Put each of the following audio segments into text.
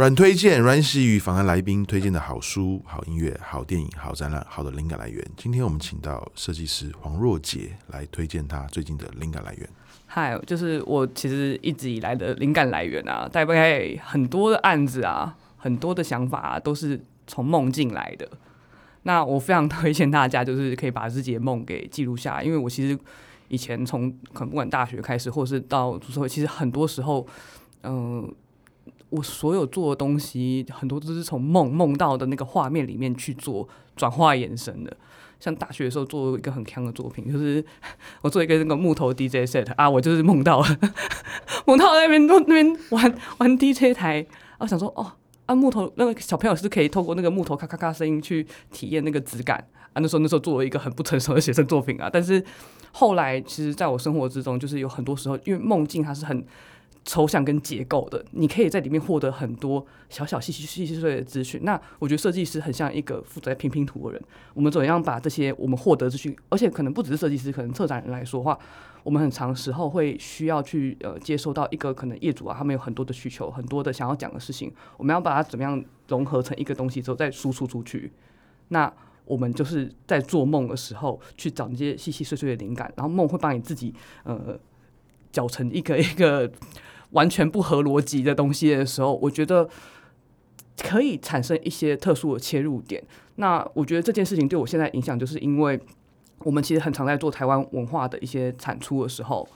阮推荐，阮喜与访谈来宾推荐的好书、好音乐、好电影、好展览、好的灵感来源。今天我们请到设计师黄若杰来推荐他最近的灵感来源。嗨，就是我其实一直以来的灵感来源啊，大概很多的案子啊，很多的想法啊，都是从梦境来的。那我非常推荐大家，就是可以把自己的梦给记录下来，因为我其实以前从可能不管大学开始，或是到社会，其实很多时候，嗯、我所有做的东西，很多都是从梦梦到的那个画面里面去做转化延伸的。像大学的时候做一个很强的作品，就是 我做一个那个木头 DJ set 啊，我就是梦到了，梦到那边那边玩玩 DJ 台，我想说哦，啊木头那个小朋友是可以透过那个木头咔咔咔声音去体验那个质感啊。那时候那时候做了一个很不成熟的写生作品啊，但是后来其实在我生活之中，就是有很多时候，因为梦境它是很。抽象跟结构的，你可以在里面获得很多小小细细细细碎的资讯。那我觉得设计师很像一个负责拼拼图的人。我们怎样把这些我们获得资讯，而且可能不只是设计师，可能策展人来说的话，我们很长时候会需要去呃接收到一个可能业主啊，他们有很多的需求，很多的想要讲的事情，我们要把它怎么样融合成一个东西之后再输出出去。那我们就是在做梦的时候去找那些细细碎碎的灵感，然后梦会帮你自己呃搅成一个一个。完全不合逻辑的东西的时候，我觉得可以产生一些特殊的切入点。那我觉得这件事情对我现在影响，就是因为我们其实很常在做台湾文化的一些产出的时候，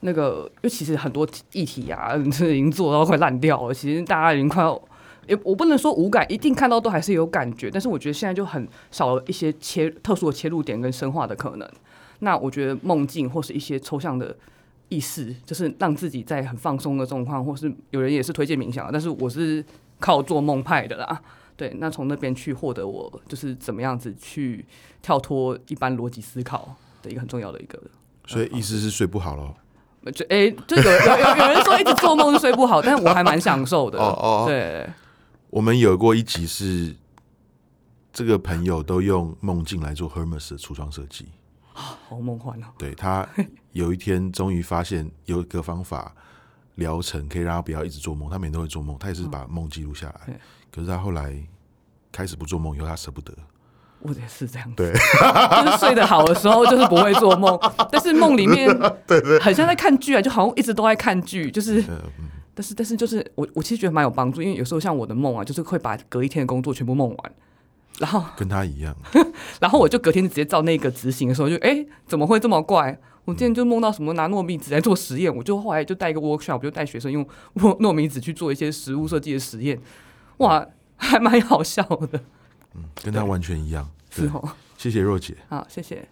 那个因为其实很多议题啊，已经做到快烂掉了。其实大家已经快要，也我不能说无感，一定看到都还是有感觉。但是我觉得现在就很少了一些切特殊的切入点跟深化的可能。那我觉得梦境或是一些抽象的。意识就是让自己在很放松的状况，或是有人也是推荐冥想，但是我是靠做梦派的啦。对，那从那边去获得我就是怎么样子去跳脱一般逻辑思考的一个很重要的一个。所以意思是睡不好咯？就哎，就有有有有人说一直做梦就睡不好，但我还蛮享受的。哦哦，对。我们有过一集是这个朋友都用梦境来做 Hermes 的橱窗设计。好梦幻哦！对，他有一天终于发现有一个方法疗程可以让他不要一直做梦。他每天都会做梦，他也是把梦记录下来。嗯、可是他后来开始不做梦以后，他舍不得。我也是这样子，对，就是睡得好的时候就是不会做梦，但是梦里面对对，很像在看剧啊，就好像一直都在看剧，就是，但是但是就是我我其实觉得蛮有帮助，因为有时候像我的梦啊，就是会把隔一天的工作全部梦完。然后跟他一样，然后我就隔天直接照那个执行的时候，就哎怎么会这么怪？我今天就梦到什么拿糯米纸来做实验，我就后来就带一个 workshop，就带学生用糯糯米纸去做一些食物设计的实验，哇，还蛮好笑的。嗯，跟他完全一样，是哦。谢谢若姐，好，谢谢。